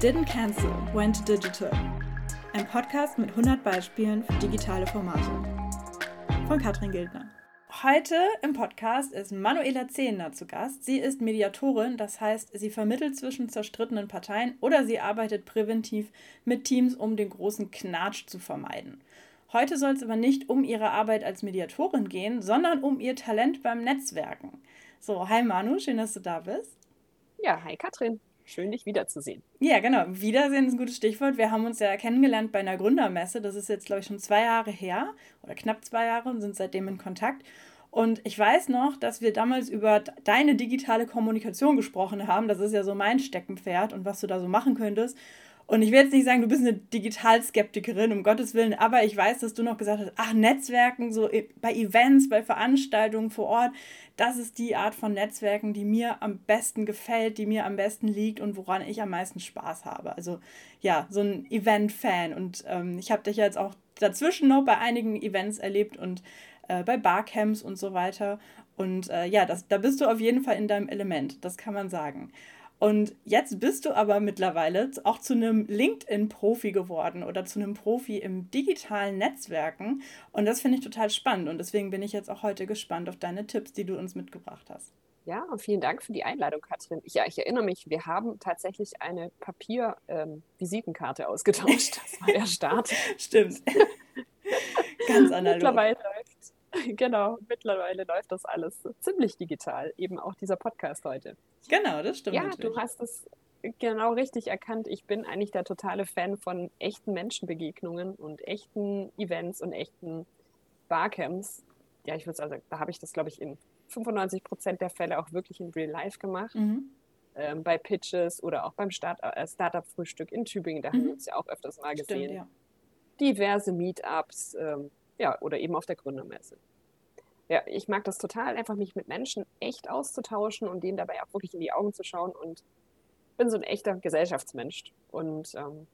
Didn't Cancel, Went Digital. Ein Podcast mit 100 Beispielen für digitale Formate. Von Katrin Gildner. Heute im Podcast ist Manuela Zehner zu Gast. Sie ist Mediatorin, das heißt, sie vermittelt zwischen zerstrittenen Parteien oder sie arbeitet präventiv mit Teams, um den großen Knatsch zu vermeiden. Heute soll es aber nicht um ihre Arbeit als Mediatorin gehen, sondern um ihr Talent beim Netzwerken. So, hi Manu, schön, dass du da bist. Ja, hi Katrin. Schön, dich wiederzusehen. Ja, genau. Wiedersehen ist ein gutes Stichwort. Wir haben uns ja kennengelernt bei einer Gründermesse. Das ist jetzt, glaube ich, schon zwei Jahre her oder knapp zwei Jahre und sind seitdem in Kontakt. Und ich weiß noch, dass wir damals über deine digitale Kommunikation gesprochen haben. Das ist ja so mein Steckenpferd und was du da so machen könntest. Und ich will jetzt nicht sagen, du bist eine Digitalskeptikerin, um Gottes Willen, aber ich weiß, dass du noch gesagt hast, ach, Netzwerken, so bei Events, bei Veranstaltungen vor Ort, das ist die Art von Netzwerken, die mir am besten gefällt, die mir am besten liegt und woran ich am meisten Spaß habe. Also ja, so ein Event-Fan. Und ähm, ich habe dich jetzt auch dazwischen noch bei einigen Events erlebt und äh, bei Barcamps und so weiter. Und äh, ja, das, da bist du auf jeden Fall in deinem Element, das kann man sagen. Und jetzt bist du aber mittlerweile auch zu einem LinkedIn-Profi geworden oder zu einem Profi im digitalen Netzwerken. Und das finde ich total spannend. Und deswegen bin ich jetzt auch heute gespannt auf deine Tipps, die du uns mitgebracht hast. Ja, und vielen Dank für die Einladung, Katrin. Ich, ja, ich erinnere mich, wir haben tatsächlich eine Papier-Visitenkarte ähm, ausgetauscht. Das war der Start. Stimmt. Ganz analog. Mittlerweile genau, mittlerweile läuft das alles ziemlich digital. Eben auch dieser Podcast heute. Genau, das stimmt. Ja, natürlich. du hast es genau richtig erkannt. Ich bin eigentlich der totale Fan von echten Menschenbegegnungen und echten Events und echten Barcamps. Ja, ich würde sagen, da habe ich das, glaube ich, in 95 Prozent der Fälle auch wirklich in Real Life gemacht. Mhm. Ähm, bei Pitches oder auch beim Start äh, Startup-Frühstück in Tübingen, da mhm. haben wir uns ja auch öfters mal gesehen. Stimmt, ja. Diverse Meetups, ähm, ja, oder eben auf der Gründermesse. Ja, ich mag das total, einfach mich mit Menschen echt auszutauschen und denen dabei auch wirklich in die Augen zu schauen und bin so ein echter Gesellschaftsmensch und ähm,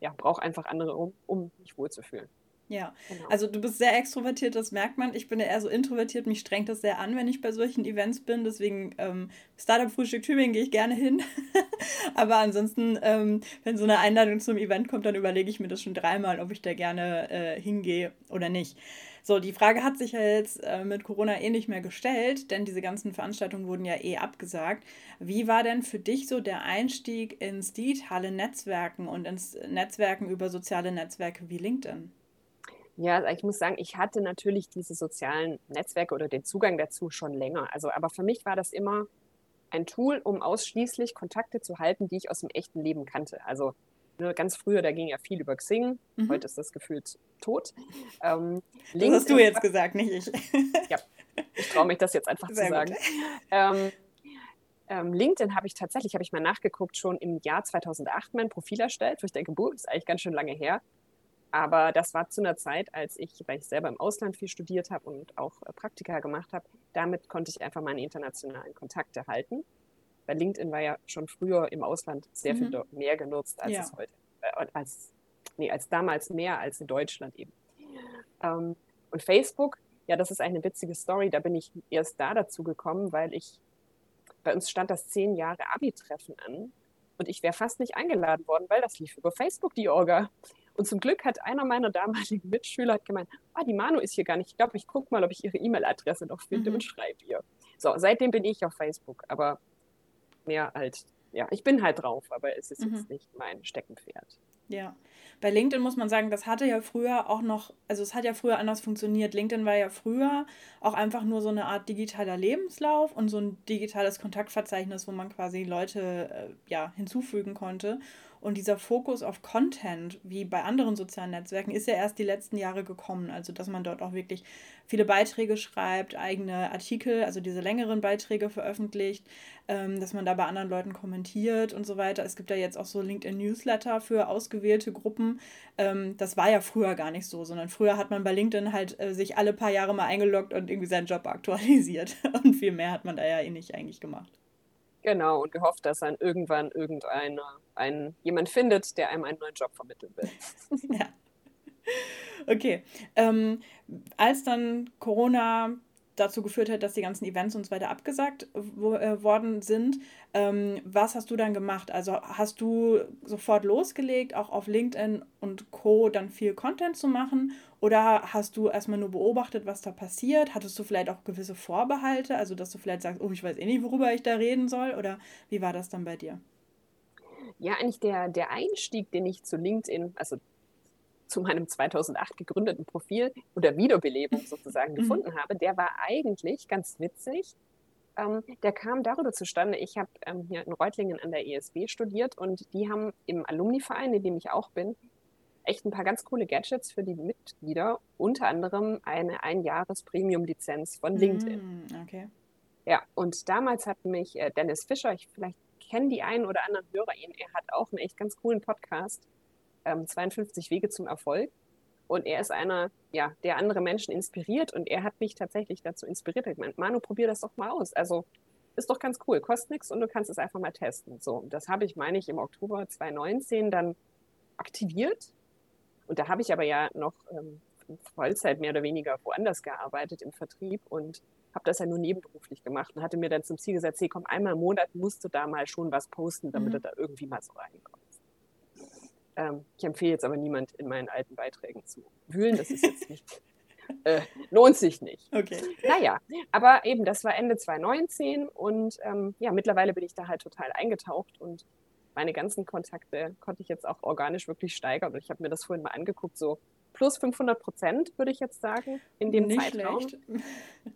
ja, brauche einfach andere, um, um mich wohlzufühlen. Ja, genau. also du bist sehr extrovertiert, das merkt man. Ich bin ja eher so introvertiert, mich strengt das sehr an, wenn ich bei solchen Events bin. Deswegen ähm, Startup-Frühstück Tübingen gehe ich gerne hin. Aber ansonsten, ähm, wenn so eine Einladung zum Event kommt, dann überlege ich mir das schon dreimal, ob ich da gerne äh, hingehe oder nicht. So, die Frage hat sich ja jetzt äh, mit Corona eh nicht mehr gestellt, denn diese ganzen Veranstaltungen wurden ja eh abgesagt. Wie war denn für dich so der Einstieg ins digitale Netzwerken und ins Netzwerken über soziale Netzwerke wie LinkedIn? Ja, also ich muss sagen, ich hatte natürlich diese sozialen Netzwerke oder den Zugang dazu schon länger. Also, aber für mich war das immer ein Tool, um ausschließlich Kontakte zu halten, die ich aus dem echten Leben kannte. Also ne, ganz früher, da ging ja viel über Xing. Mhm. Heute ist das gefühlt tot. Ähm, das hast du jetzt gesagt, nicht ich. ja, ich traue mich das jetzt einfach Sehr zu sagen. Ähm, ähm, LinkedIn habe ich tatsächlich, habe ich mal nachgeguckt, schon im Jahr 2008 mein Profil erstellt, wo ich denke, boah, ist eigentlich ganz schön lange her. Aber das war zu einer Zeit, als ich, weil ich selber im Ausland viel studiert habe und auch äh, Praktika gemacht habe, damit konnte ich einfach meine internationalen Kontakte halten. Weil LinkedIn war ja schon früher im Ausland sehr mhm. viel mehr genutzt, als ja. es heute, äh, als, nee, als damals mehr als in Deutschland eben. Ähm, und Facebook, ja, das ist eine witzige Story. Da bin ich erst da dazu gekommen, weil ich, bei uns stand das zehn Jahre Abi-Treffen an und ich wäre fast nicht eingeladen worden, weil das lief über Facebook, die Orga. Und zum Glück hat einer meiner damaligen Mitschüler hat gemeint, ah, die Manu ist hier gar nicht. Ich glaube, ich gucke mal, ob ich ihre E-Mail-Adresse noch finde mhm. und schreibe ihr. So, seitdem bin ich auf Facebook, aber mehr halt, ja, ich bin halt drauf, aber es ist mhm. jetzt nicht mein Steckenpferd. Ja, bei LinkedIn muss man sagen, das hatte ja früher auch noch, also es hat ja früher anders funktioniert. LinkedIn war ja früher auch einfach nur so eine Art digitaler Lebenslauf und so ein digitales Kontaktverzeichnis, wo man quasi Leute äh, ja, hinzufügen konnte. Und dieser Fokus auf Content, wie bei anderen sozialen Netzwerken, ist ja erst die letzten Jahre gekommen. Also, dass man dort auch wirklich viele Beiträge schreibt, eigene Artikel, also diese längeren Beiträge veröffentlicht, ähm, dass man da bei anderen Leuten kommentiert und so weiter. Es gibt ja jetzt auch so LinkedIn-Newsletter für ausgewählte Gruppen. Ähm, das war ja früher gar nicht so, sondern früher hat man bei LinkedIn halt äh, sich alle paar Jahre mal eingeloggt und irgendwie seinen Job aktualisiert. Und viel mehr hat man da ja eh nicht eigentlich gemacht. Genau, und gehofft, dass dann irgendwann irgendeiner einen, jemand findet, der einem einen neuen Job vermitteln will. ja. Okay. Ähm, als dann Corona dazu geführt hat, dass die ganzen Events und so weiter abgesagt wo, äh, worden sind. Ähm, was hast du dann gemacht? Also hast du sofort losgelegt, auch auf LinkedIn und Co. dann viel Content zu machen? Oder hast du erstmal nur beobachtet, was da passiert? Hattest du vielleicht auch gewisse Vorbehalte? Also dass du vielleicht sagst, oh, ich weiß eh nicht, worüber ich da reden soll? Oder wie war das dann bei dir? Ja, eigentlich der, der Einstieg, den ich zu LinkedIn, also zu meinem 2008 gegründeten Profil oder Wiederbelebung sozusagen mhm. gefunden habe, der war eigentlich ganz witzig. Ähm, der kam darüber zustande, ich habe ähm, hier in Reutlingen an der ESB studiert und die haben im Alumni-Verein, in dem ich auch bin, echt ein paar ganz coole Gadgets für die Mitglieder, unter anderem eine Einjahres-Premium-Lizenz von LinkedIn. Mm, okay. Ja, und damals hat mich äh, Dennis Fischer, ich vielleicht kennen die einen oder anderen Hörer ihn, er hat auch einen echt ganz coolen Podcast, ähm, 52 Wege zum Erfolg. Und er ist einer, ja, der andere Menschen inspiriert und er hat mich tatsächlich dazu inspiriert. Er hat gemeint, Manu, probier das doch mal aus. Also ist doch ganz cool, kostet nichts und du kannst es einfach mal testen. So, das habe ich, meine ich, im Oktober 2019 dann aktiviert. Und da habe ich aber ja noch ähm, Vollzeit mehr oder weniger woanders gearbeitet im Vertrieb und habe das ja nur nebenberuflich gemacht und hatte mir dann zum Ziel gesetzt, hey, komm, einmal im Monat musst du da mal schon was posten, damit mhm. du da irgendwie mal so reinkommst. Ähm, ich empfehle jetzt aber niemand in meinen alten Beiträgen zu wühlen. Das ist jetzt nicht, äh, lohnt sich nicht. Okay. Naja, aber eben, das war Ende 2019 und ähm, ja, mittlerweile bin ich da halt total eingetaucht und meine ganzen Kontakte konnte ich jetzt auch organisch wirklich steigern. Und ich habe mir das vorhin mal angeguckt, so plus 500 Prozent, würde ich jetzt sagen, in dem Nicht Zeitraum, schlecht.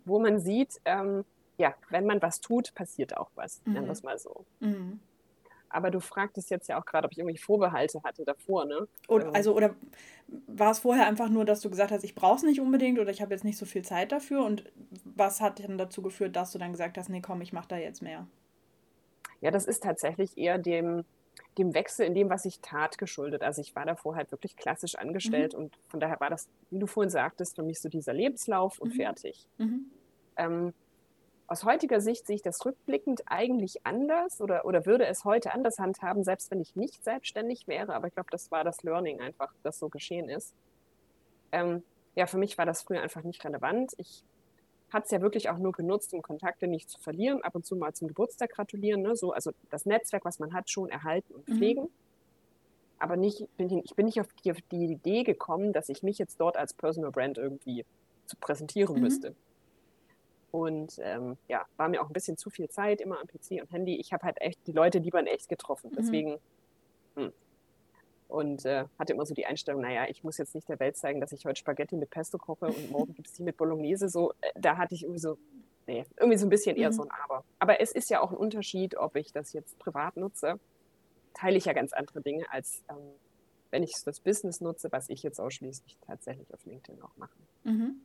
wo man sieht, ähm, ja, wenn man was tut, passiert auch was. Mhm. Nennen wir es mal so. Mhm. Aber du fragtest jetzt ja auch gerade, ob ich irgendwie Vorbehalte hatte davor, ne? Oder, ähm. also, oder war es vorher einfach nur, dass du gesagt hast, ich brauche es nicht unbedingt oder ich habe jetzt nicht so viel Zeit dafür? Und was hat denn dazu geführt, dass du dann gesagt hast, nee, komm, ich mache da jetzt mehr? Ja, das ist tatsächlich eher dem, dem Wechsel in dem, was ich tat, geschuldet. Also ich war davor halt wirklich klassisch angestellt mhm. und von daher war das, wie du vorhin sagtest, für mich so dieser Lebenslauf und mhm. fertig. Mhm. Ähm, aus heutiger Sicht sehe ich das rückblickend eigentlich anders oder, oder würde es heute anders handhaben, selbst wenn ich nicht selbstständig wäre. Aber ich glaube, das war das Learning einfach, das so geschehen ist. Ähm, ja, für mich war das früher einfach nicht relevant. Ich hatte es ja wirklich auch nur genutzt, um Kontakte nicht zu verlieren, ab und zu mal zum Geburtstag gratulieren. Ne? So, also das Netzwerk, was man hat, schon erhalten und mhm. pflegen. Mhm. Aber nicht, bin, ich bin nicht auf die, auf die, Idee gekommen, dass ich mich jetzt dort als Personal Brand irgendwie zu präsentieren mhm. müsste. Und ähm, ja, war mir auch ein bisschen zu viel Zeit immer am PC und Handy. Ich habe halt echt die Leute lieber in echt getroffen. Mhm. Deswegen. Hm. Und äh, hatte immer so die Einstellung, naja, ich muss jetzt nicht der Welt zeigen, dass ich heute Spaghetti mit Pesto koche und morgen gibt es die mit Bolognese. So, äh, da hatte ich irgendwie so, nee, irgendwie so ein bisschen eher mhm. so ein Aber. Aber es ist ja auch ein Unterschied, ob ich das jetzt privat nutze. Teile ich ja ganz andere Dinge, als ähm, wenn ich das Business nutze, was ich jetzt ausschließlich tatsächlich auf LinkedIn auch mache. Mhm.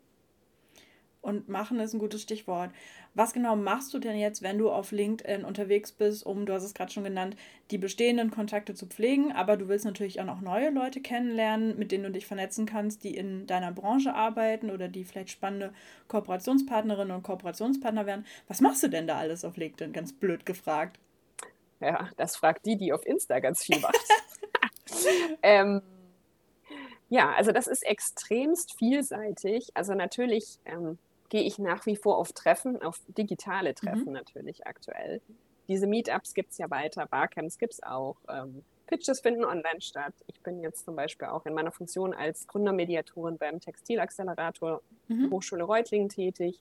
Und machen ist ein gutes Stichwort. Was genau machst du denn jetzt, wenn du auf LinkedIn unterwegs bist, um, du hast es gerade schon genannt, die bestehenden Kontakte zu pflegen, aber du willst natürlich auch noch neue Leute kennenlernen, mit denen du dich vernetzen kannst, die in deiner Branche arbeiten oder die vielleicht spannende Kooperationspartnerinnen und Kooperationspartner werden. Was machst du denn da alles auf LinkedIn? Ganz blöd gefragt. Ja, das fragt die, die auf Insta ganz viel macht. ähm, ja, also das ist extremst vielseitig. Also natürlich ähm, gehe ich nach wie vor auf Treffen, auf digitale Treffen mhm. natürlich aktuell. Diese Meetups gibt es ja weiter, Barcamps gibt es auch. Ähm, Pitches finden online statt. Ich bin jetzt zum Beispiel auch in meiner Funktion als Gründermediatorin beim Textilaccelerator mhm. Hochschule Reutlingen tätig.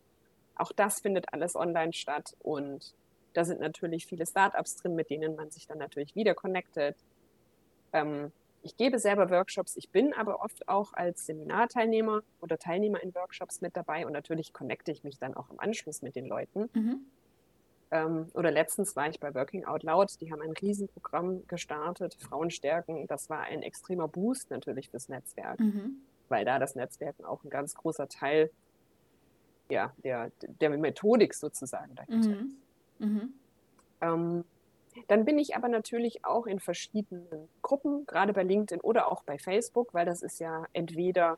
Auch das findet alles online statt und da sind natürlich viele Startups drin, mit denen man sich dann natürlich wieder connectet. Ähm, ich gebe selber Workshops, ich bin aber oft auch als Seminarteilnehmer oder Teilnehmer in Workshops mit dabei und natürlich connecte ich mich dann auch im Anschluss mit den Leuten. Mhm. Ähm, oder letztens war ich bei Working Out Loud, die haben ein Riesenprogramm gestartet, Frauen stärken. Das war ein extremer Boost natürlich fürs Netzwerk, mhm. weil da das Netzwerken auch ein ganz großer Teil ja, der, der Methodik sozusagen dahinter mhm. ist. Mhm. Ähm, dann bin ich aber natürlich auch in verschiedenen Gruppen, gerade bei LinkedIn oder auch bei Facebook, weil das ist ja entweder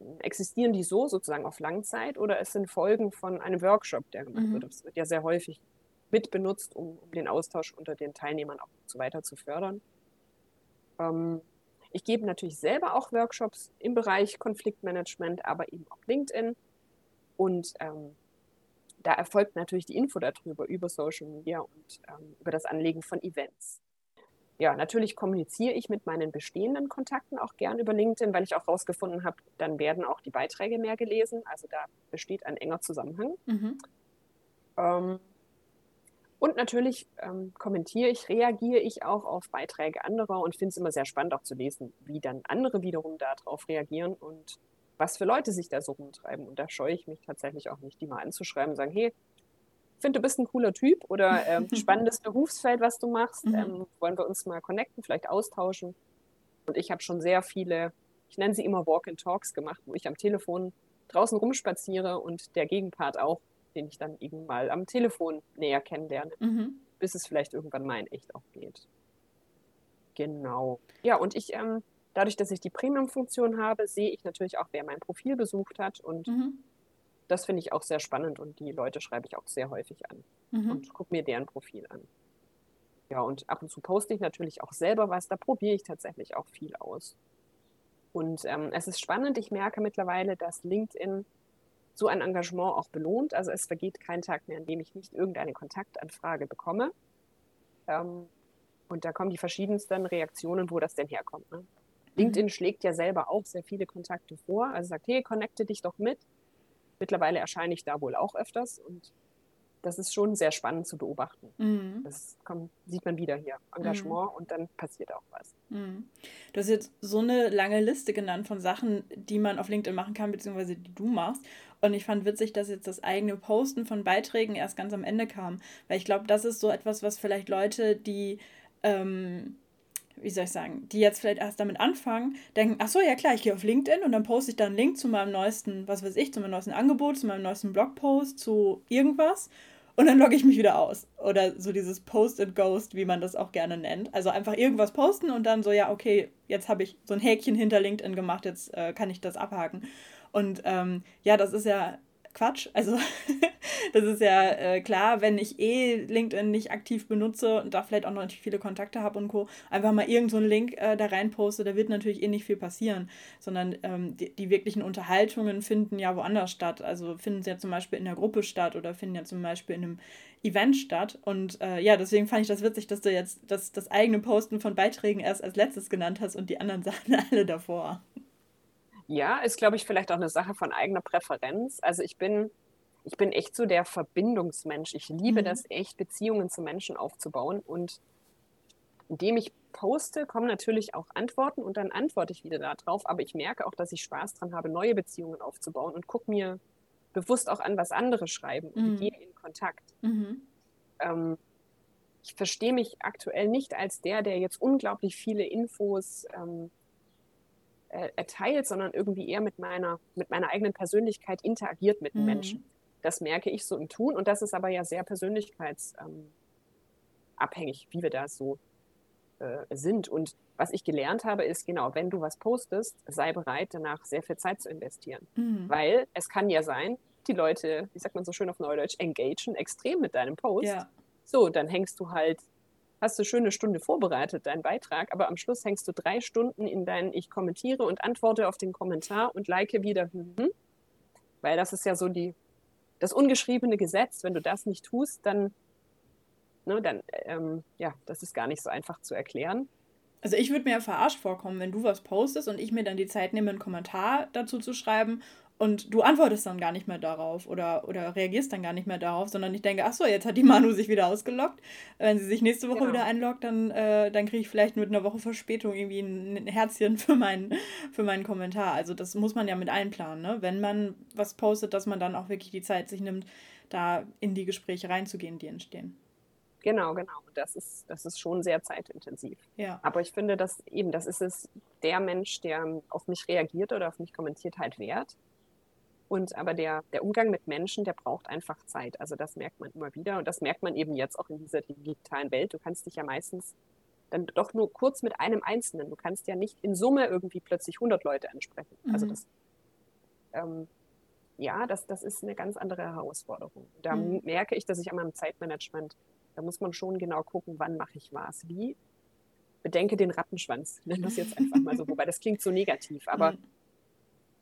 ähm, existieren die so sozusagen auf Langzeit oder es sind Folgen von einem Workshop, der gemacht mhm. wird. Das wird ja sehr häufig mit benutzt, um, um, den Austausch unter den Teilnehmern auch so weiter zu fördern. Ähm, ich gebe natürlich selber auch Workshops im Bereich Konfliktmanagement, aber eben auf LinkedIn. Und ähm, da erfolgt natürlich die Info darüber, über Social Media und ähm, über das Anlegen von Events. Ja, natürlich kommuniziere ich mit meinen bestehenden Kontakten auch gern über LinkedIn, weil ich auch herausgefunden habe, dann werden auch die Beiträge mehr gelesen. Also da besteht ein enger Zusammenhang. Mhm. Ähm, und natürlich ähm, kommentiere ich, reagiere ich auch auf Beiträge anderer und finde es immer sehr spannend auch zu lesen, wie dann andere wiederum darauf reagieren und was für Leute sich da so rumtreiben. Und da scheue ich mich tatsächlich auch nicht, die mal anzuschreiben und sagen, hey, finde, du bist ein cooler Typ oder ähm, spannendes Berufsfeld, was du machst. Mhm. Ähm, wollen wir uns mal connecten, vielleicht austauschen. Und ich habe schon sehr viele, ich nenne sie immer Walk-in-Talks gemacht, wo ich am Telefon draußen rumspaziere und der Gegenpart auch den ich dann eben mal am Telefon näher kennenlerne, mhm. bis es vielleicht irgendwann mal in echt auch geht. Genau. Ja, und ich, ähm, dadurch, dass ich die Premium-Funktion habe, sehe ich natürlich auch, wer mein Profil besucht hat und mhm. das finde ich auch sehr spannend und die Leute schreibe ich auch sehr häufig an mhm. und gucke mir deren Profil an. Ja, und ab und zu poste ich natürlich auch selber was, da probiere ich tatsächlich auch viel aus. Und ähm, es ist spannend, ich merke mittlerweile, dass LinkedIn so ein Engagement auch belohnt. Also es vergeht kein Tag mehr, an dem ich nicht irgendeine Kontaktanfrage bekomme. Ähm, und da kommen die verschiedensten Reaktionen, wo das denn herkommt. Ne? Mhm. LinkedIn schlägt ja selber auch sehr viele Kontakte vor. Also sagt, hey, connecte dich doch mit. Mittlerweile erscheine ich da wohl auch öfters und das ist schon sehr spannend zu beobachten. Mhm. Das kommt, sieht man wieder hier. Engagement mhm. und dann passiert auch was. Mhm. Du hast jetzt so eine lange Liste genannt von Sachen, die man auf LinkedIn machen kann, beziehungsweise die du machst. Und ich fand witzig, dass jetzt das eigene Posten von Beiträgen erst ganz am Ende kam. Weil ich glaube, das ist so etwas, was vielleicht Leute, die, ähm, wie soll ich sagen, die jetzt vielleicht erst damit anfangen, denken, ach so, ja klar, ich gehe auf LinkedIn und dann poste ich da einen Link zu meinem neuesten, was weiß ich, zu meinem neuesten Angebot, zu meinem neuesten Blogpost, zu irgendwas und dann logge ich mich wieder aus. Oder so dieses Post and Ghost, wie man das auch gerne nennt. Also einfach irgendwas posten und dann so, ja, okay, jetzt habe ich so ein Häkchen hinter LinkedIn gemacht, jetzt äh, kann ich das abhaken. Und ähm, ja, das ist ja Quatsch. Also das ist ja äh, klar, wenn ich eh LinkedIn nicht aktiv benutze und da vielleicht auch noch nicht viele Kontakte habe und Co., einfach mal irgendeinen so Link äh, da rein poste, da wird natürlich eh nicht viel passieren, sondern ähm, die, die, wirklichen Unterhaltungen finden ja woanders statt. Also finden sie ja zum Beispiel in der Gruppe statt oder finden ja zum Beispiel in einem Event statt. Und äh, ja, deswegen fand ich das witzig, dass du jetzt das, das eigene Posten von Beiträgen erst als letztes genannt hast und die anderen Sachen alle davor. Ja, ist, glaube ich, vielleicht auch eine Sache von eigener Präferenz. Also ich bin, ich bin echt so der Verbindungsmensch. Ich liebe mhm. das echt, Beziehungen zu Menschen aufzubauen. Und indem ich poste, kommen natürlich auch Antworten und dann antworte ich wieder darauf. Aber ich merke auch, dass ich Spaß dran habe, neue Beziehungen aufzubauen und gucke mir bewusst auch an, was andere schreiben und mhm. gehe in Kontakt. Mhm. Ähm, ich verstehe mich aktuell nicht als der, der jetzt unglaublich viele Infos ähm, äh, erteilt, sondern irgendwie eher mit meiner, mit meiner eigenen Persönlichkeit interagiert mit mhm. Menschen. Das merke ich so im Tun und das ist aber ja sehr persönlichkeitsabhängig, ähm, wie wir da so äh, sind. Und was ich gelernt habe, ist genau, wenn du was postest, sei bereit, danach sehr viel Zeit zu investieren. Mhm. Weil es kann ja sein, die Leute, wie sagt man so schön auf Neudeutsch, engagen extrem mit deinem Post. Ja. So, dann hängst du halt hast du schon eine Stunde vorbereitet, deinen Beitrag, aber am Schluss hängst du drei Stunden in dein Ich kommentiere und antworte auf den Kommentar und like wieder, hm, weil das ist ja so die, das ungeschriebene Gesetz. Wenn du das nicht tust, dann, ne, dann, ähm, ja, das ist gar nicht so einfach zu erklären. Also ich würde mir ja verarscht vorkommen, wenn du was postest und ich mir dann die Zeit nehme, einen Kommentar dazu zu schreiben und du antwortest dann gar nicht mehr darauf oder, oder reagierst dann gar nicht mehr darauf, sondern ich denke, ach so, jetzt hat die Manu sich wieder ausgeloggt. Wenn sie sich nächste Woche genau. wieder einloggt, dann, äh, dann kriege ich vielleicht mit einer Woche Verspätung irgendwie ein Herzchen für meinen, für meinen Kommentar. Also das muss man ja mit einplanen, ne? Wenn man was postet, dass man dann auch wirklich die Zeit sich nimmt, da in die Gespräche reinzugehen, die entstehen. Genau, genau. Das ist, das ist schon sehr zeitintensiv. Ja. Aber ich finde, dass eben, das ist es, der Mensch, der auf mich reagiert oder auf mich kommentiert, halt wert. Und aber der, der Umgang mit Menschen, der braucht einfach Zeit. Also das merkt man immer wieder. Und das merkt man eben jetzt auch in dieser digitalen Welt. Du kannst dich ja meistens dann doch nur kurz mit einem Einzelnen. Du kannst ja nicht in Summe irgendwie plötzlich 100 Leute ansprechen. Also mhm. Also das, ähm, ja, das, das ist eine ganz andere Herausforderung. Da mhm. merke ich, dass ich an meinem Zeitmanagement, da muss man schon genau gucken, wann mache ich was, wie. Bedenke den Rattenschwanz, nenn das jetzt einfach mal so. Wobei das klingt so negativ. Aber mhm.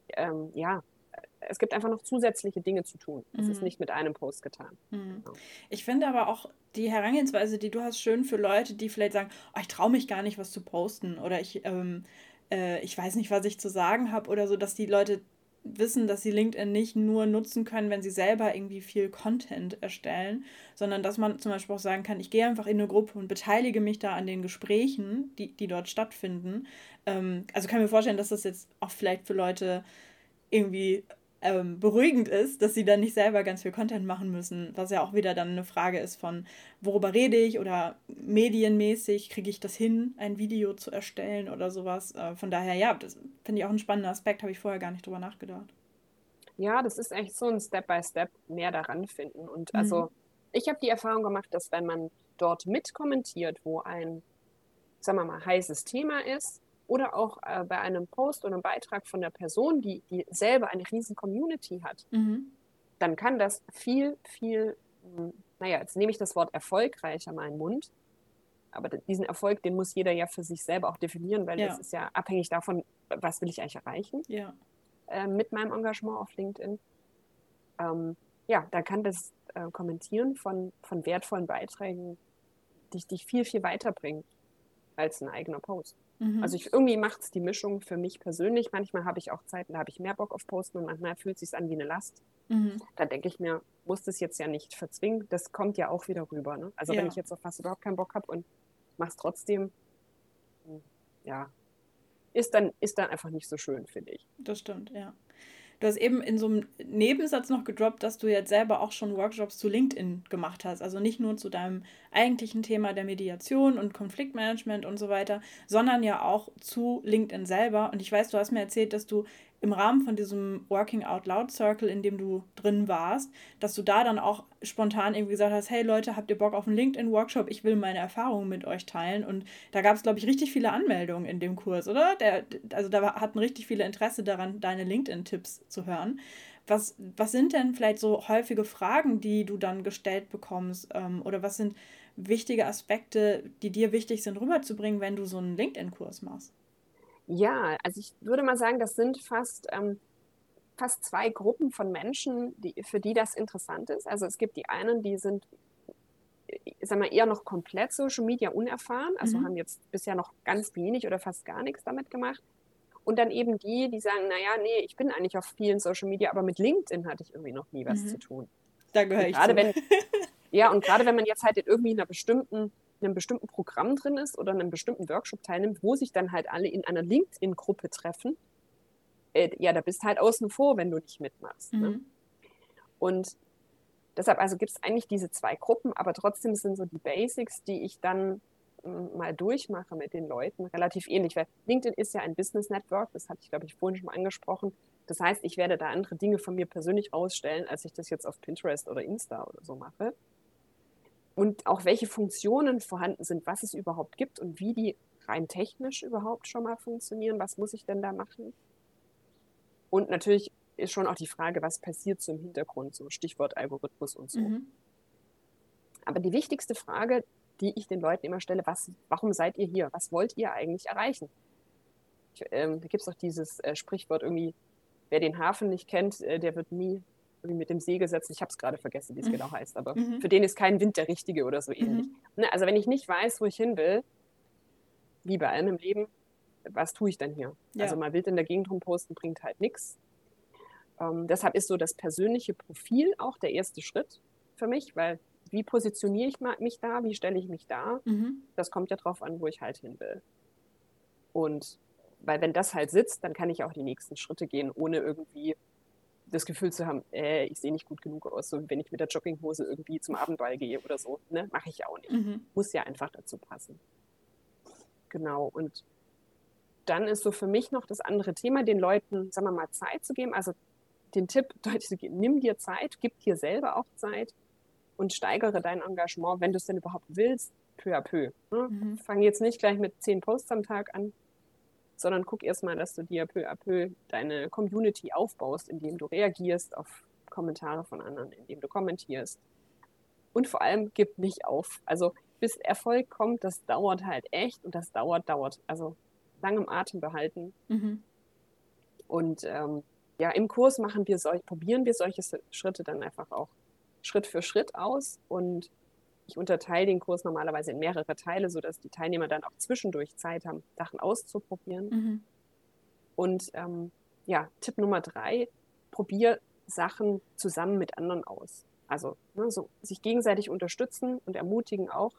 ähm, ja, es gibt einfach noch zusätzliche Dinge zu tun. Es mhm. ist nicht mit einem Post getan. Mhm. Genau. Ich finde aber auch die Herangehensweise, die du hast, schön für Leute, die vielleicht sagen, oh, ich traue mich gar nicht, was zu posten oder ich, ähm, äh, ich weiß nicht, was ich zu sagen habe oder so, dass die Leute wissen, dass sie LinkedIn nicht nur nutzen können, wenn sie selber irgendwie viel Content erstellen, sondern dass man zum Beispiel auch sagen kann, ich gehe einfach in eine Gruppe und beteilige mich da an den Gesprächen, die, die dort stattfinden. Ähm, also kann ich mir vorstellen, dass das jetzt auch vielleicht für Leute irgendwie ähm, beruhigend ist, dass sie dann nicht selber ganz viel Content machen müssen, was ja auch wieder dann eine Frage ist von, worüber rede ich oder medienmäßig kriege ich das hin, ein Video zu erstellen oder sowas. Äh, von daher, ja, das finde ich auch ein spannender Aspekt, habe ich vorher gar nicht drüber nachgedacht. Ja, das ist echt so ein Step-by-Step Step mehr daran finden. Und mhm. also ich habe die Erfahrung gemacht, dass wenn man dort mitkommentiert, wo ein, sagen wir mal, heißes Thema ist, oder auch äh, bei einem Post oder einem Beitrag von der Person, die, die selber eine riesen Community hat, mhm. dann kann das viel, viel, hm, naja, jetzt nehme ich das Wort erfolgreicher in meinen Mund, aber diesen Erfolg, den muss jeder ja für sich selber auch definieren, weil ja. das ist ja abhängig davon, was will ich eigentlich erreichen ja. äh, mit meinem Engagement auf LinkedIn. Ähm, ja, da kann das äh, Kommentieren von, von wertvollen Beiträgen dich, dich viel, viel weiterbringen als ein eigener Post. Mhm. Also ich, irgendwie macht es die Mischung für mich persönlich. Manchmal habe ich auch Zeiten, da habe ich mehr Bock auf Posten und manchmal fühlt es sich an wie eine Last. Mhm. Da denke ich mir, muss das jetzt ja nicht verzwingen. Das kommt ja auch wieder rüber. Ne? Also ja. wenn ich jetzt auf was überhaupt keinen Bock habe und mache es trotzdem, ja, ist dann, ist dann einfach nicht so schön, finde ich. Das stimmt, ja. Du hast eben in so einem Nebensatz noch gedroppt, dass du jetzt selber auch schon Workshops zu LinkedIn gemacht hast. Also nicht nur zu deinem eigentlichen Thema der Mediation und Konfliktmanagement und so weiter, sondern ja auch zu LinkedIn selber. Und ich weiß, du hast mir erzählt, dass du im Rahmen von diesem Working Out Loud Circle, in dem du drin warst, dass du da dann auch spontan irgendwie gesagt hast, hey Leute, habt ihr Bock auf einen LinkedIn-Workshop? Ich will meine Erfahrungen mit euch teilen. Und da gab es, glaube ich, richtig viele Anmeldungen in dem Kurs, oder? Der, also da hatten richtig viele Interesse daran, deine LinkedIn-Tipps zu hören. Was, was sind denn vielleicht so häufige Fragen, die du dann gestellt bekommst? Ähm, oder was sind wichtige Aspekte, die dir wichtig sind, rüberzubringen, wenn du so einen LinkedIn-Kurs machst? Ja, also ich würde mal sagen, das sind fast, ähm, fast zwei Gruppen von Menschen, die, für die das interessant ist. Also es gibt die einen, die sind sag mal, eher noch komplett Social Media unerfahren, also mhm. haben jetzt bisher noch ganz wenig oder fast gar nichts damit gemacht. Und dann eben die, die sagen, naja, nee, ich bin eigentlich auf vielen Social Media, aber mit LinkedIn hatte ich irgendwie noch nie was mhm. zu tun. Da gehöre ich gerade wenn, Ja, und gerade wenn man jetzt halt in irgendwie einer bestimmten in einem bestimmten Programm drin ist oder in einem bestimmten Workshop teilnimmt, wo sich dann halt alle in einer LinkedIn-Gruppe treffen, äh, ja, da bist du halt außen vor, wenn du nicht mitmachst. Ne? Mhm. Ne? Und deshalb also gibt es eigentlich diese zwei Gruppen, aber trotzdem sind so die Basics, die ich dann mm, mal durchmache mit den Leuten, relativ ähnlich. Weil LinkedIn ist ja ein Business Network, das hatte ich, glaube ich, vorhin schon mal angesprochen. Das heißt, ich werde da andere Dinge von mir persönlich rausstellen, als ich das jetzt auf Pinterest oder Insta oder so mache und auch welche Funktionen vorhanden sind, was es überhaupt gibt und wie die rein technisch überhaupt schon mal funktionieren. Was muss ich denn da machen? Und natürlich ist schon auch die Frage, was passiert so im Hintergrund, so Stichwort Algorithmus und so. Mhm. Aber die wichtigste Frage, die ich den Leuten immer stelle, was, warum seid ihr hier? Was wollt ihr eigentlich erreichen? Ich, ähm, da gibt es auch dieses äh, Sprichwort irgendwie, wer den Hafen nicht kennt, äh, der wird nie mit dem Segel setzen. Ich habe es gerade vergessen, wie es mhm. genau heißt, aber mhm. für den ist kein Wind der richtige oder so ähnlich. Mhm. Ne, also wenn ich nicht weiß, wo ich hin will, wie bei allem im Leben, was tue ich denn hier? Ja. Also mal wild in der Gegend rumposten bringt halt nichts. Ähm, deshalb ist so das persönliche Profil auch der erste Schritt für mich, weil wie positioniere ich mich da, wie stelle ich mich da? Mhm. Das kommt ja drauf an, wo ich halt hin will. Und weil wenn das halt sitzt, dann kann ich auch die nächsten Schritte gehen, ohne irgendwie das Gefühl zu haben, äh, ich sehe nicht gut genug aus, so wie wenn ich mit der Jogginghose irgendwie zum Abendball gehe oder so. Ne? Mache ich ja auch nicht. Mhm. Muss ja einfach dazu passen. Genau. Und dann ist so für mich noch das andere Thema, den Leuten, sagen wir mal, Zeit zu geben. Also den Tipp, nimm dir Zeit, gib dir selber auch Zeit und steigere dein Engagement, wenn du es denn überhaupt willst, peu à peu. Ne? Mhm. Fang jetzt nicht gleich mit zehn Posts am Tag an, sondern guck erstmal, dass du dir peu à peu deine Community aufbaust, indem du reagierst auf Kommentare von anderen, indem du kommentierst. Und vor allem gib nicht auf. Also bis Erfolg kommt, das dauert halt echt und das dauert, dauert. Also langem Atem behalten. Mhm. Und ähm, ja, im Kurs machen wir solch, probieren wir solche Schritte dann einfach auch Schritt für Schritt aus und ich unterteile den Kurs normalerweise in mehrere Teile, sodass die Teilnehmer dann auch zwischendurch Zeit haben, Sachen auszuprobieren. Mhm. Und ähm, ja, Tipp Nummer drei, probier Sachen zusammen mit anderen aus. Also ne, so, sich gegenseitig unterstützen und ermutigen auch.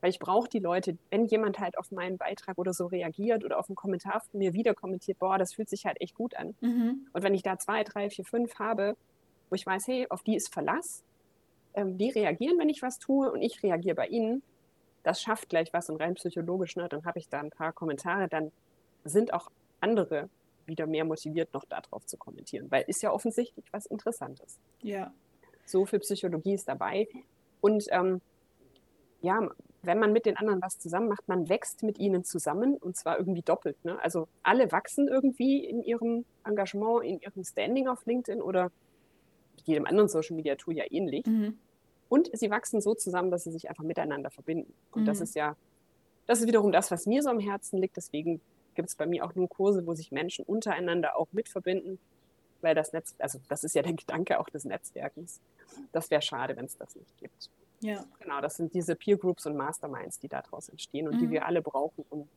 Weil ich brauche die Leute, wenn jemand halt auf meinen Beitrag oder so reagiert oder auf einen Kommentar von mir wieder kommentiert, boah, das fühlt sich halt echt gut an. Mhm. Und wenn ich da zwei, drei, vier, fünf habe, wo ich weiß, hey, auf die ist Verlass, ähm, die reagieren, wenn ich was tue und ich reagiere bei ihnen, das schafft gleich was und rein psychologisch, ne, dann habe ich da ein paar Kommentare, dann sind auch andere wieder mehr motiviert, noch darauf zu kommentieren, weil ist ja offensichtlich was Interessantes. Ja. So viel Psychologie ist dabei. Und ähm, ja, wenn man mit den anderen was zusammen macht, man wächst mit ihnen zusammen und zwar irgendwie doppelt. Ne? Also alle wachsen irgendwie in ihrem Engagement, in ihrem Standing auf LinkedIn oder jedem anderen Social Media Tool ja ähnlich. Mhm. Und sie wachsen so zusammen, dass sie sich einfach miteinander verbinden. Und mhm. das ist ja, das ist wiederum das, was mir so am Herzen liegt. Deswegen gibt es bei mir auch nur Kurse, wo sich Menschen untereinander auch mitverbinden, weil das Netz, also das ist ja der Gedanke auch des Netzwerkens. Das wäre schade, wenn es das nicht gibt. Ja. Genau, das sind diese Peer Groups und Masterminds, die daraus entstehen und mhm. die wir alle brauchen, um,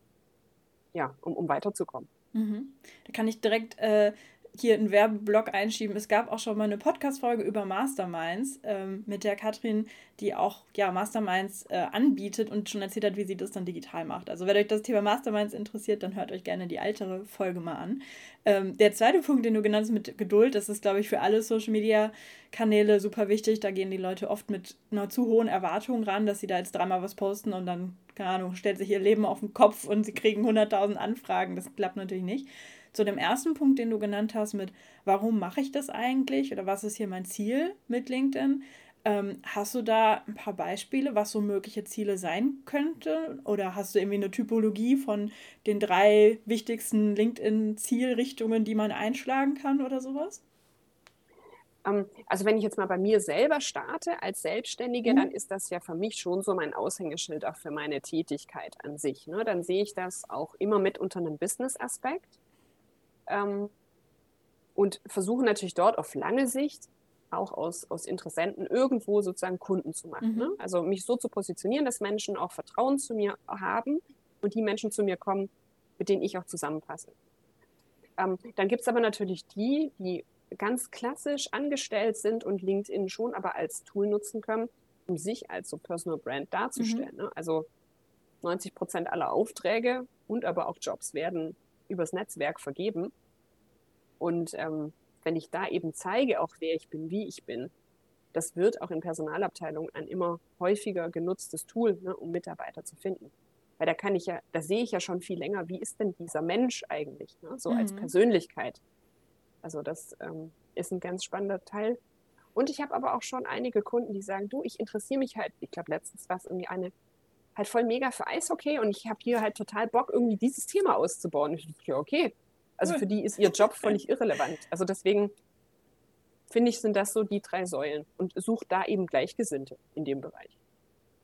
ja, um, um weiterzukommen. Mhm. Da kann ich direkt äh, hier einen Werbeblock einschieben. Es gab auch schon mal eine Podcast-Folge über Masterminds ähm, mit der Katrin, die auch ja, Masterminds äh, anbietet und schon erzählt hat, wie sie das dann digital macht. Also, wenn euch das Thema Masterminds interessiert, dann hört euch gerne die ältere Folge mal an. Ähm, der zweite Punkt, den du genannt hast mit Geduld, das ist, glaube ich, für alle Social-Media-Kanäle super wichtig. Da gehen die Leute oft mit einer zu hohen Erwartung ran, dass sie da jetzt dreimal was posten und dann, keine Ahnung, stellt sich ihr Leben auf den Kopf und sie kriegen 100.000 Anfragen. Das klappt natürlich nicht zu dem ersten Punkt, den du genannt hast, mit warum mache ich das eigentlich oder was ist hier mein Ziel mit LinkedIn? Ähm, hast du da ein paar Beispiele, was so mögliche Ziele sein könnte? Oder hast du irgendwie eine Typologie von den drei wichtigsten LinkedIn-Zielrichtungen, die man einschlagen kann oder sowas? Ähm, also wenn ich jetzt mal bei mir selber starte als Selbstständige, mhm. dann ist das ja für mich schon so mein Aushängeschild auch für meine Tätigkeit an sich. Ne? Dann sehe ich das auch immer mit unter einem Business-Aspekt ähm, und versuchen natürlich dort auf lange Sicht auch aus, aus Interessenten irgendwo sozusagen Kunden zu machen. Mhm. Ne? Also mich so zu positionieren, dass Menschen auch Vertrauen zu mir haben und die Menschen zu mir kommen, mit denen ich auch zusammenpasse. Ähm, dann gibt es aber natürlich die, die ganz klassisch angestellt sind und LinkedIn schon aber als Tool nutzen können, um sich als so Personal Brand darzustellen. Mhm. Ne? Also 90 Prozent aller Aufträge und aber auch Jobs werden übers Netzwerk vergeben. Und ähm, wenn ich da eben zeige, auch wer ich bin, wie ich bin, das wird auch in Personalabteilungen ein immer häufiger genutztes Tool, ne, um Mitarbeiter zu finden. Weil da kann ich ja, da sehe ich ja schon viel länger, wie ist denn dieser Mensch eigentlich, ne, so mhm. als Persönlichkeit. Also das ähm, ist ein ganz spannender Teil. Und ich habe aber auch schon einige Kunden, die sagen, du, ich interessiere mich halt, ich glaube letztens war es irgendwie eine halt voll mega für Eishockey und ich habe hier halt total Bock, irgendwie dieses Thema auszubauen. Ich dachte, ja, okay. Also für die ist ihr Job völlig irrelevant. Also deswegen finde ich, sind das so die drei Säulen und sucht da eben Gleichgesinnte in dem Bereich.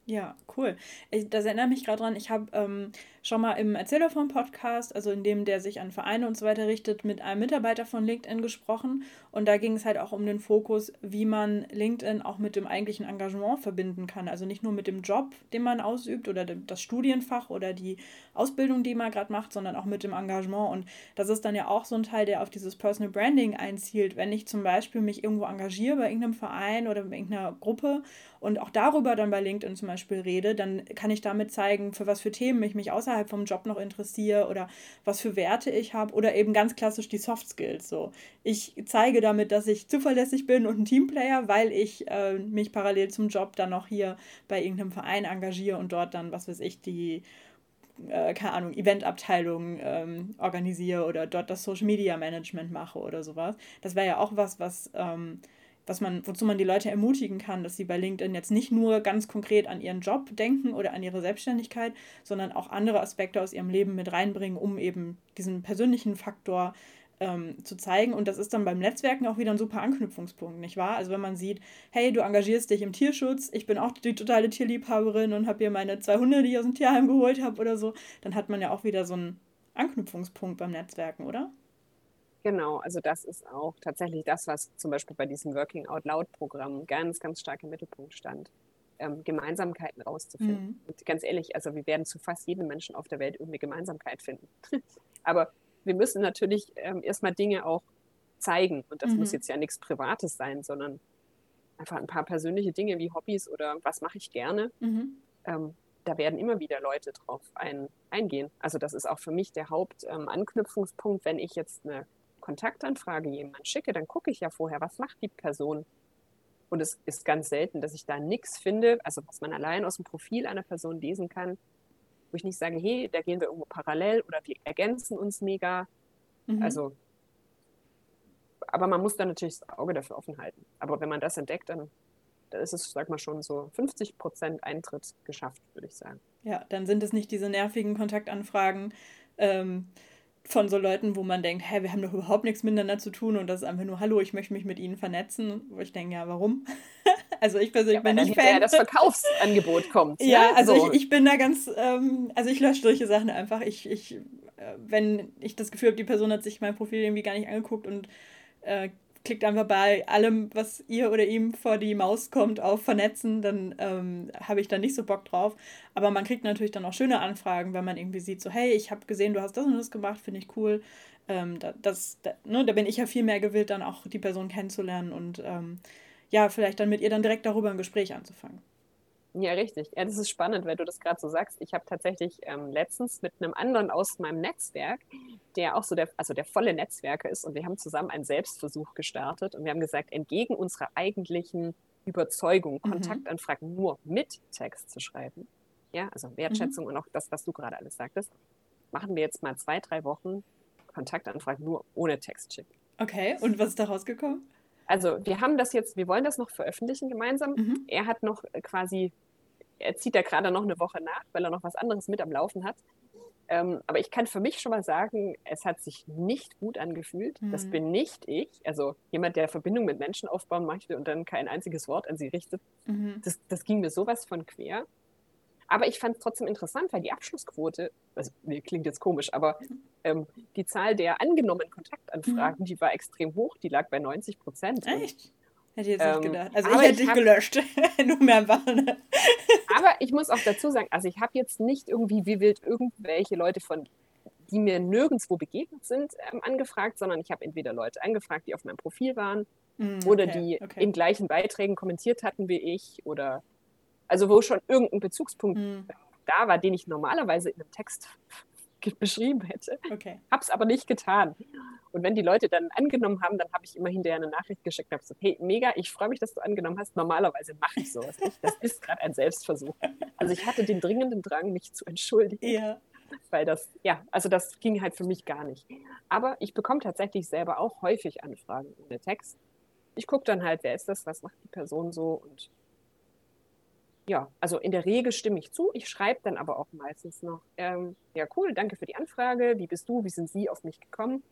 Ja, cool. Ich, das erinnert mich gerade dran, ich habe ähm, schon mal im Erzähler vom Podcast, also in dem der sich an Vereine und so weiter richtet, mit einem Mitarbeiter von LinkedIn gesprochen. Und da ging es halt auch um den Fokus, wie man LinkedIn auch mit dem eigentlichen Engagement verbinden kann. Also nicht nur mit dem Job, den man ausübt oder das Studienfach oder die Ausbildung, die man gerade macht, sondern auch mit dem Engagement. Und das ist dann ja auch so ein Teil, der auf dieses Personal Branding einzielt. Wenn ich zum Beispiel mich irgendwo engagiere bei irgendeinem Verein oder bei irgendeiner Gruppe und auch darüber dann bei LinkedIn zum Beispiel rede, dann kann ich damit zeigen, für was für Themen ich mich außerhalb vom Job noch interessiere oder was für Werte ich habe oder eben ganz klassisch die Soft Skills. So. Ich zeige damit, dass ich zuverlässig bin und ein Teamplayer, weil ich äh, mich parallel zum Job dann noch hier bei irgendeinem Verein engagiere und dort dann, was weiß ich, die äh, keine Ahnung, Eventabteilung ähm, organisiere oder dort das Social Media Management mache oder sowas. Das wäre ja auch was, was ähm, was man, wozu man die Leute ermutigen kann, dass sie bei LinkedIn jetzt nicht nur ganz konkret an ihren Job denken oder an ihre Selbstständigkeit, sondern auch andere Aspekte aus ihrem Leben mit reinbringen, um eben diesen persönlichen Faktor ähm, zu zeigen. Und das ist dann beim Netzwerken auch wieder ein super Anknüpfungspunkt, nicht wahr? Also wenn man sieht, hey, du engagierst dich im Tierschutz, ich bin auch die totale Tierliebhaberin und habe hier meine zwei Hunde, die ich aus dem Tierheim geholt habe oder so, dann hat man ja auch wieder so einen Anknüpfungspunkt beim Netzwerken, oder? Genau, also das ist auch tatsächlich das, was zum Beispiel bei diesem Working Out Loud Programm ganz, ganz stark im Mittelpunkt stand. Ähm, Gemeinsamkeiten rauszufinden. Mhm. Und ganz ehrlich, also wir werden zu fast jedem Menschen auf der Welt irgendeine Gemeinsamkeit finden. Aber wir müssen natürlich ähm, erstmal Dinge auch zeigen. Und das mhm. muss jetzt ja nichts Privates sein, sondern einfach ein paar persönliche Dinge wie Hobbys oder was mache ich gerne. Mhm. Ähm, da werden immer wieder Leute drauf ein, eingehen. Also das ist auch für mich der Hauptanknüpfungspunkt, ähm, wenn ich jetzt eine Kontaktanfrage jemand schicke, dann gucke ich ja vorher, was macht die Person. Und es ist ganz selten, dass ich da nichts finde, also was man allein aus dem Profil einer Person lesen kann, wo ich nicht sage, hey, da gehen wir irgendwo parallel oder wir ergänzen uns mega. Mhm. Also, aber man muss dann natürlich das Auge dafür offen halten. Aber wenn man das entdeckt, dann, dann ist es, sag mal, schon so 50 Prozent Eintritt geschafft, würde ich sagen. Ja, dann sind es nicht diese nervigen Kontaktanfragen, ähm, von so Leuten, wo man denkt, hä, wir haben doch überhaupt nichts miteinander zu tun und das ist einfach nur, hallo, ich möchte mich mit ihnen vernetzen. Wo ich denke, ja, warum? also ich persönlich ja, bin nicht Fan. Ja, das Verkaufsangebot kommt. ja, ne? also so. ich, ich bin da ganz, ähm, also ich lösche solche Sachen einfach. Ich, ich, äh, wenn ich das Gefühl habe, die Person hat sich mein Profil irgendwie gar nicht angeguckt und äh, klickt einfach bei allem, was ihr oder ihm vor die Maus kommt, auf Vernetzen, dann ähm, habe ich da nicht so Bock drauf. Aber man kriegt natürlich dann auch schöne Anfragen, wenn man irgendwie sieht, so, hey, ich habe gesehen, du hast das und das gemacht, finde ich cool. Ähm, da, das, da, ne, da bin ich ja viel mehr gewillt, dann auch die Person kennenzulernen und ähm, ja, vielleicht dann mit ihr dann direkt darüber ein Gespräch anzufangen. Ja, richtig. Ja, das ist spannend, wenn du das gerade so sagst. Ich habe tatsächlich ähm, letztens mit einem anderen aus meinem Netzwerk, der auch so der, also der volle Netzwerker ist, und wir haben zusammen einen Selbstversuch gestartet und wir haben gesagt, entgegen unserer eigentlichen Überzeugung, mhm. Kontaktanfragen nur mit Text zu schreiben, ja, also Wertschätzung mhm. und auch das, was du gerade alles sagtest, machen wir jetzt mal zwei, drei Wochen Kontaktanfragen nur ohne Text schicken. Okay, und was ist da rausgekommen? Also wir haben das jetzt, wir wollen das noch veröffentlichen gemeinsam. Mhm. Er hat noch quasi er zieht da gerade noch eine Woche nach, weil er noch was anderes mit am Laufen hat. Ähm, aber ich kann für mich schon mal sagen, es hat sich nicht gut angefühlt. Mhm. Das bin nicht ich. Also jemand, der Verbindung mit Menschen aufbauen möchte und dann kein einziges Wort an sie richtet. Mhm. Das, das ging mir sowas von quer. Aber ich fand es trotzdem interessant, weil die Abschlussquote, also nee, klingt jetzt komisch, aber ähm, die Zahl der angenommenen Kontaktanfragen, mhm. die war extrem hoch, die lag bei 90 Prozent. Echt? Hätte ich jetzt ähm, nicht gedacht. Also ich hätte dich hab, gelöscht. Nur mehr. Ne? aber ich muss auch dazu sagen, also ich habe jetzt nicht irgendwie wie wild irgendwelche Leute von die mir nirgendwo begegnet sind, ähm, angefragt, sondern ich habe entweder Leute angefragt, die auf meinem Profil waren mm, oder die okay. in gleichen Beiträgen kommentiert hatten wie ich oder also wo schon irgendein Bezugspunkt mm. da war, den ich normalerweise in einem Text beschrieben hätte. Okay. Habe es aber nicht getan. Und wenn die Leute dann angenommen haben, dann habe ich immer hinterher eine Nachricht geschickt und habe gesagt, hey, mega, ich freue mich, dass du angenommen hast. Normalerweise mache ich sowas nicht. Das ist gerade ein Selbstversuch. Also ich hatte den dringenden Drang, mich zu entschuldigen. Ja. Weil das, ja, also das ging halt für mich gar nicht. Aber ich bekomme tatsächlich selber auch häufig Anfragen ohne Text. Ich gucke dann halt, wer ist das, was macht die Person so und ja, also in der Regel stimme ich zu. Ich schreibe dann aber auch meistens noch, ähm, ja cool, danke für die Anfrage. Wie bist du? Wie sind Sie auf mich gekommen?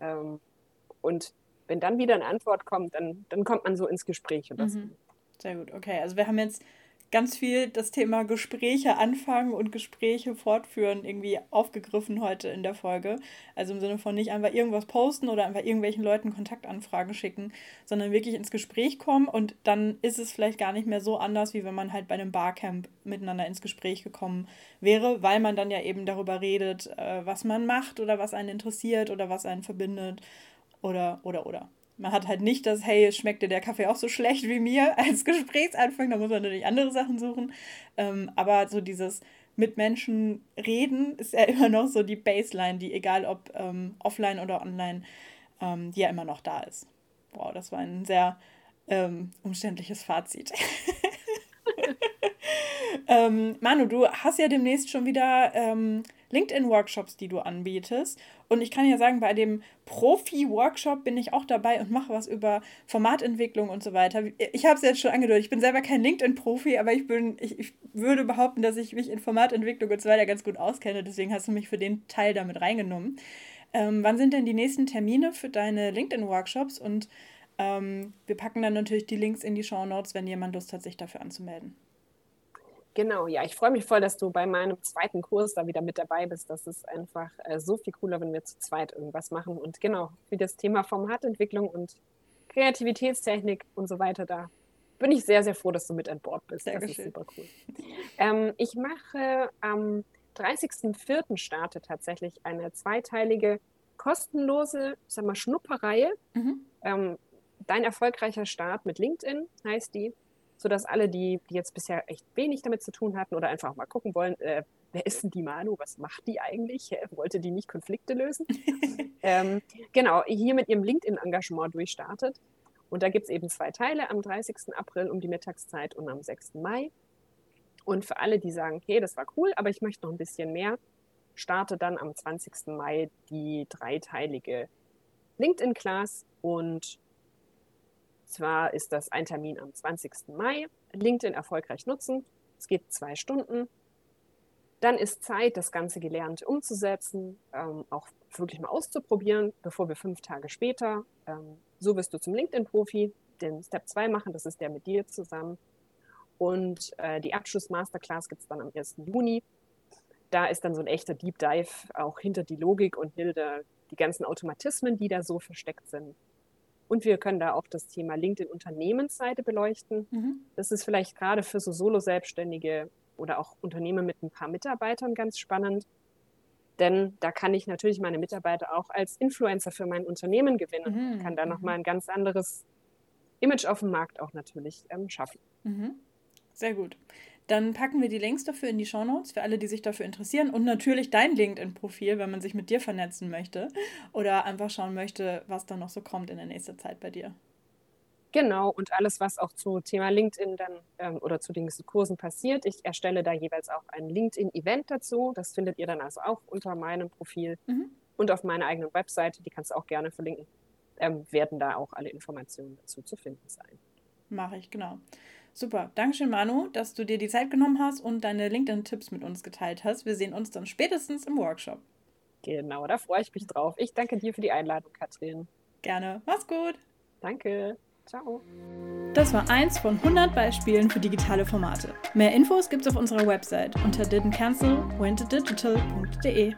Ähm, und wenn dann wieder eine Antwort kommt, dann, dann kommt man so ins Gespräch. Mhm. Sehr gut, okay. Also wir haben jetzt ganz viel das Thema Gespräche anfangen und Gespräche fortführen irgendwie aufgegriffen heute in der Folge. Also im Sinne von nicht einfach irgendwas posten oder einfach irgendwelchen Leuten Kontaktanfragen schicken, sondern wirklich ins Gespräch kommen und dann ist es vielleicht gar nicht mehr so anders, wie wenn man halt bei einem Barcamp miteinander ins Gespräch gekommen wäre, weil man dann ja eben darüber redet, äh, was man macht oder was einen interessiert oder was einen verbindet oder oder oder. Man hat halt nicht das, hey, schmeckt dir der Kaffee auch so schlecht wie mir als Gesprächsanfang, da muss man natürlich andere Sachen suchen. Ähm, aber so dieses mit Menschen reden ist ja immer noch so die Baseline, die egal ob ähm, offline oder online, ähm, die ja immer noch da ist. Wow, das war ein sehr ähm, umständliches Fazit. Ähm, Manu, du hast ja demnächst schon wieder ähm, LinkedIn-Workshops, die du anbietest. Und ich kann ja sagen, bei dem Profi-Workshop bin ich auch dabei und mache was über Formatentwicklung und so weiter. Ich habe es jetzt schon angedeutet, ich bin selber kein LinkedIn-Profi, aber ich, bin, ich, ich würde behaupten, dass ich mich in Formatentwicklung und so weiter ganz gut auskenne. Deswegen hast du mich für den Teil damit reingenommen. Ähm, wann sind denn die nächsten Termine für deine LinkedIn-Workshops? Und ähm, wir packen dann natürlich die Links in die Show Notes, wenn jemand Lust hat, sich dafür anzumelden. Genau, ja, ich freue mich voll, dass du bei meinem zweiten Kurs da wieder mit dabei bist. Das ist einfach äh, so viel cooler, wenn wir zu zweit irgendwas machen. Und genau, wie das Thema Formatentwicklung und Kreativitätstechnik und so weiter, da bin ich sehr, sehr froh, dass du mit an Bord bist. Sehr das ist super cool. Ähm, ich mache am 30.04. starte tatsächlich eine zweiteilige kostenlose, sag mal, Schnupperreihe. Mhm. Ähm, Dein erfolgreicher Start mit LinkedIn heißt die sodass alle, die, die jetzt bisher echt wenig damit zu tun hatten oder einfach mal gucken wollen, äh, wer ist denn die Manu, was macht die eigentlich? Wollte die nicht Konflikte lösen? ähm, genau, hier mit ihrem LinkedIn-Engagement durchstartet. Und da gibt es eben zwei Teile, am 30. April um die Mittagszeit und am 6. Mai. Und für alle, die sagen, hey, das war cool, aber ich möchte noch ein bisschen mehr, starte dann am 20. Mai die dreiteilige LinkedIn-Class und zwar ist das ein Termin am 20. Mai. LinkedIn erfolgreich nutzen. Es geht zwei Stunden. Dann ist Zeit, das ganze Gelernte umzusetzen, ähm, auch wirklich mal auszuprobieren, bevor wir fünf Tage später, ähm, so wirst du zum LinkedIn-Profi, den Step 2 machen, das ist der mit dir zusammen. Und äh, die Abschluss-Masterclass gibt es dann am 1. Juni. Da ist dann so ein echter Deep Dive auch hinter die Logik und hinter die ganzen Automatismen, die da so versteckt sind. Und wir können da auch das Thema LinkedIn-Unternehmensseite beleuchten. Mhm. Das ist vielleicht gerade für so Solo-Selbstständige oder auch Unternehmen mit ein paar Mitarbeitern ganz spannend. Denn da kann ich natürlich meine Mitarbeiter auch als Influencer für mein Unternehmen gewinnen. Mhm. Kann da nochmal mhm. ein ganz anderes Image auf dem Markt auch natürlich ähm, schaffen. Mhm. Sehr gut. Dann packen wir die Links dafür in die Shownotes für alle, die sich dafür interessieren und natürlich dein LinkedIn-Profil, wenn man sich mit dir vernetzen möchte oder einfach schauen möchte, was da noch so kommt in der nächsten Zeit bei dir. Genau, und alles, was auch zu Thema LinkedIn dann ähm, oder zu den Kursen passiert. Ich erstelle da jeweils auch ein LinkedIn-Event dazu. Das findet ihr dann also auch unter meinem Profil mhm. und auf meiner eigenen Webseite, die kannst du auch gerne verlinken, ähm, werden da auch alle Informationen dazu zu finden sein. Mache ich, genau. Super. Dankeschön, Manu, dass du dir die Zeit genommen hast und deine LinkedIn-Tipps mit uns geteilt hast. Wir sehen uns dann spätestens im Workshop. Genau, da freue ich mich drauf. Ich danke dir für die Einladung, Katrin. Gerne. Mach's gut. Danke. Ciao. Das war eins von 100 Beispielen für digitale Formate. Mehr Infos gibt's auf unserer Website unter didn'tcancel.wentodigital.de.